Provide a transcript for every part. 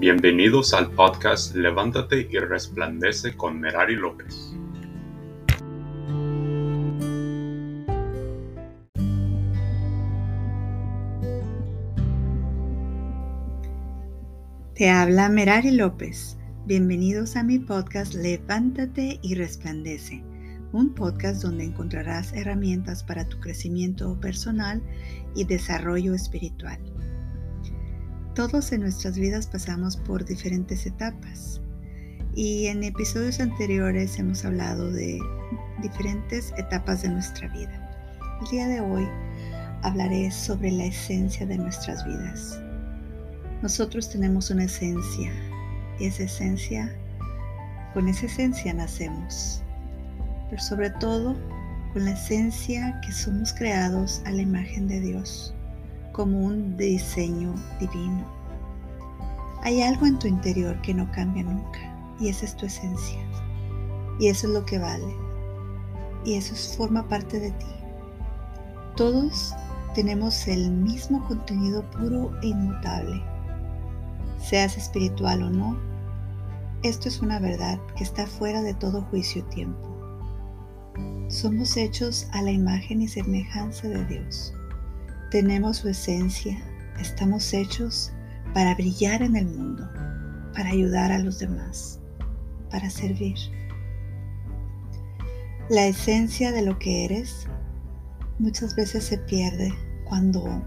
Bienvenidos al podcast Levántate y Resplandece con Merari López. Te habla Merari López. Bienvenidos a mi podcast Levántate y Resplandece, un podcast donde encontrarás herramientas para tu crecimiento personal y desarrollo espiritual. Todos en nuestras vidas pasamos por diferentes etapas y en episodios anteriores hemos hablado de diferentes etapas de nuestra vida. El día de hoy hablaré sobre la esencia de nuestras vidas. Nosotros tenemos una esencia y esa esencia, con esa esencia nacemos, pero sobre todo con la esencia que somos creados a la imagen de Dios como un diseño divino. Hay algo en tu interior que no cambia nunca y esa es tu esencia. Y eso es lo que vale. Y eso forma parte de ti. Todos tenemos el mismo contenido puro e inmutable. Seas espiritual o no, esto es una verdad que está fuera de todo juicio y tiempo. Somos hechos a la imagen y semejanza de Dios. Tenemos su esencia, estamos hechos para brillar en el mundo, para ayudar a los demás, para servir. La esencia de lo que eres muchas veces se pierde cuando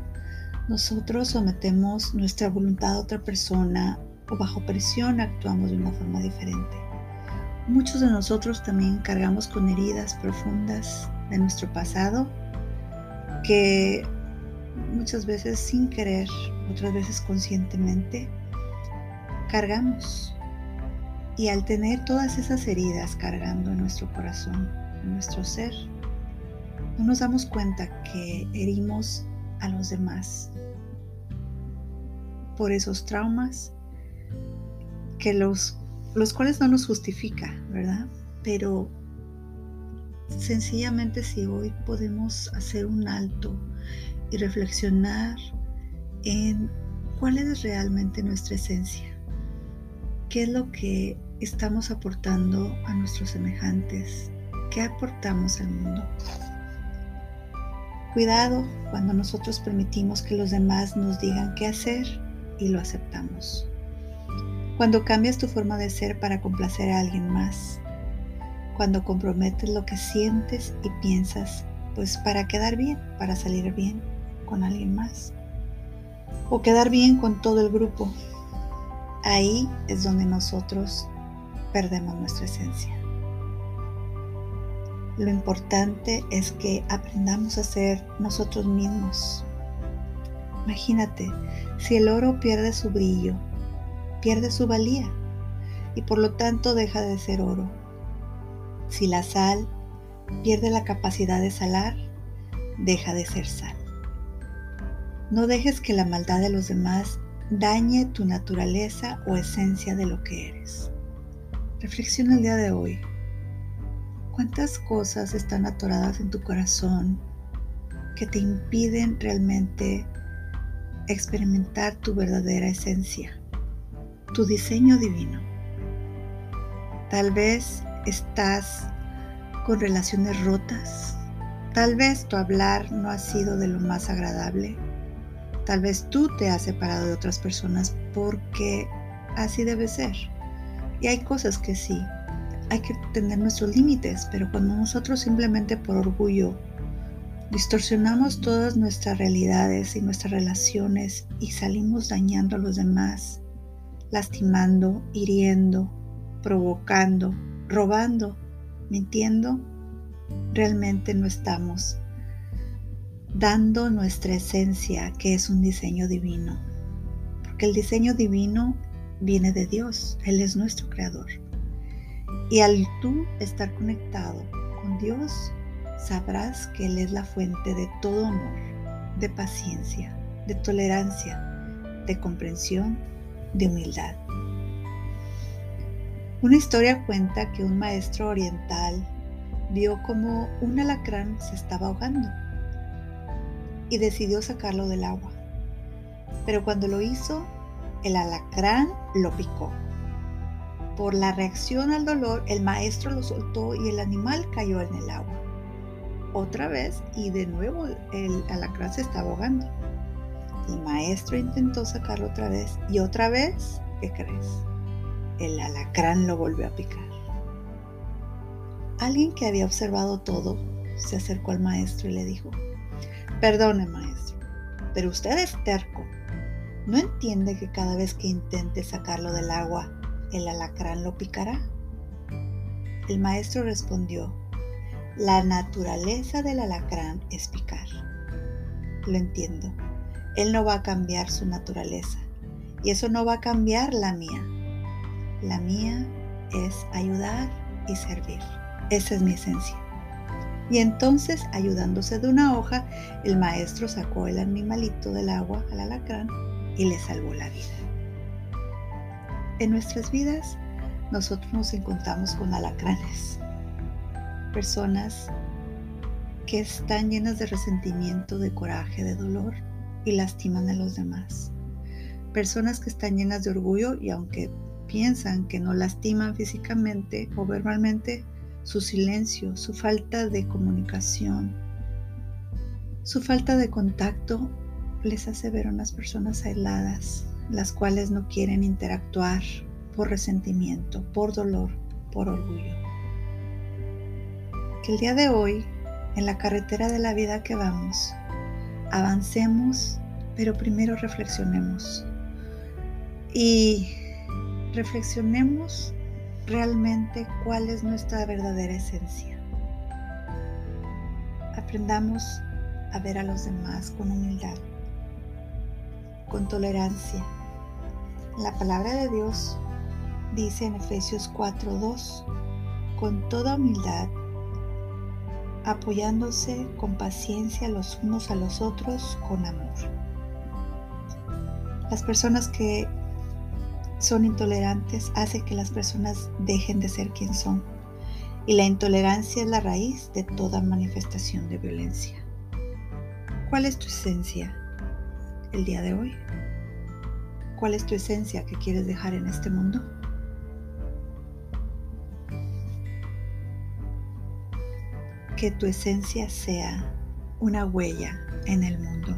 nosotros sometemos nuestra voluntad a otra persona o bajo presión actuamos de una forma diferente. Muchos de nosotros también cargamos con heridas profundas de nuestro pasado que muchas veces sin querer, otras veces conscientemente, cargamos. Y al tener todas esas heridas cargando en nuestro corazón, en nuestro ser, no nos damos cuenta que herimos a los demás por esos traumas que los, los cuales no nos justifica, ¿verdad? Pero sencillamente si hoy podemos hacer un alto y reflexionar en cuál es realmente nuestra esencia, qué es lo que estamos aportando a nuestros semejantes, qué aportamos al mundo. Cuidado cuando nosotros permitimos que los demás nos digan qué hacer y lo aceptamos. Cuando cambias tu forma de ser para complacer a alguien más. Cuando comprometes lo que sientes y piensas, pues para quedar bien, para salir bien con alguien más o quedar bien con todo el grupo. Ahí es donde nosotros perdemos nuestra esencia. Lo importante es que aprendamos a ser nosotros mismos. Imagínate, si el oro pierde su brillo, pierde su valía y por lo tanto deja de ser oro. Si la sal pierde la capacidad de salar, deja de ser sal. No dejes que la maldad de los demás dañe tu naturaleza o esencia de lo que eres. Reflexiona el día de hoy. ¿Cuántas cosas están atoradas en tu corazón que te impiden realmente experimentar tu verdadera esencia, tu diseño divino? Tal vez estás con relaciones rotas, tal vez tu hablar no ha sido de lo más agradable Tal vez tú te has separado de otras personas porque así debe ser. Y hay cosas que sí, hay que tener nuestros límites, pero cuando nosotros simplemente por orgullo distorsionamos todas nuestras realidades y nuestras relaciones y salimos dañando a los demás, lastimando, hiriendo, provocando, robando, mintiendo, realmente no estamos dando nuestra esencia, que es un diseño divino. Porque el diseño divino viene de Dios, Él es nuestro creador. Y al tú estar conectado con Dios, sabrás que Él es la fuente de todo amor, de paciencia, de tolerancia, de comprensión, de humildad. Una historia cuenta que un maestro oriental vio como un alacrán se estaba ahogando y decidió sacarlo del agua. Pero cuando lo hizo, el alacrán lo picó. Por la reacción al dolor, el maestro lo soltó y el animal cayó en el agua. Otra vez y de nuevo el alacrán se estaba ahogando. El maestro intentó sacarlo otra vez y otra vez, ¿qué crees? El alacrán lo volvió a picar. Alguien que había observado todo se acercó al maestro y le dijo, perdone maestro, pero usted es terco. ¿No entiende que cada vez que intente sacarlo del agua, el alacrán lo picará? El maestro respondió, la naturaleza del alacrán es picar. Lo entiendo. Él no va a cambiar su naturaleza. Y eso no va a cambiar la mía. La mía es ayudar y servir. Esa es mi esencia. Y entonces, ayudándose de una hoja, el maestro sacó el animalito del agua al alacrán y le salvó la vida. En nuestras vidas, nosotros nos encontramos con alacranes, personas que están llenas de resentimiento, de coraje, de dolor y lastiman a los demás. Personas que están llenas de orgullo y aunque piensan que no lastiman físicamente o verbalmente, su silencio, su falta de comunicación, su falta de contacto les hace ver a unas personas aisladas, las cuales no quieren interactuar por resentimiento, por dolor, por orgullo. Que el día de hoy, en la carretera de la vida que vamos, avancemos, pero primero reflexionemos. Y reflexionemos realmente cuál es nuestra verdadera esencia. Aprendamos a ver a los demás con humildad, con tolerancia. La palabra de Dios dice en Efesios 4:2, con toda humildad, apoyándose con paciencia los unos a los otros con amor. Las personas que son intolerantes hace que las personas dejen de ser quien son. Y la intolerancia es la raíz de toda manifestación de violencia. ¿Cuál es tu esencia el día de hoy? ¿Cuál es tu esencia que quieres dejar en este mundo? Que tu esencia sea una huella en el mundo.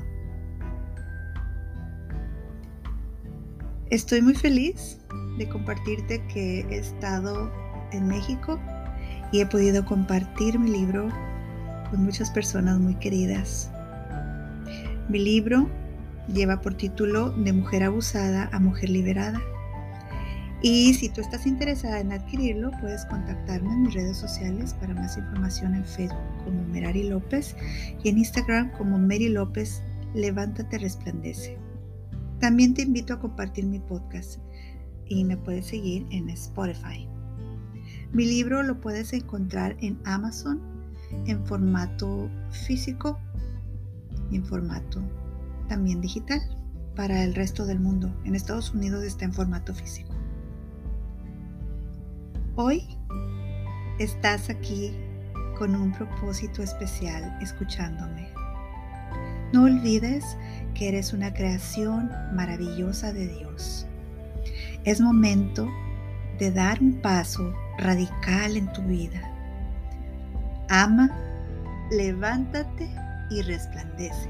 Estoy muy feliz de compartirte que he estado en México y he podido compartir mi libro con muchas personas muy queridas. Mi libro lleva por título De mujer abusada a mujer liberada. Y si tú estás interesada en adquirirlo, puedes contactarme en mis redes sociales para más información en Facebook como Merari López y en Instagram como Mary López Levántate Resplandece. También te invito a compartir mi podcast y me puedes seguir en Spotify. Mi libro lo puedes encontrar en Amazon en formato físico y en formato también digital para el resto del mundo. En Estados Unidos está en formato físico. Hoy estás aquí con un propósito especial escuchándome. No olvides que eres una creación maravillosa de Dios. Es momento de dar un paso radical en tu vida. Ama, levántate y resplandece.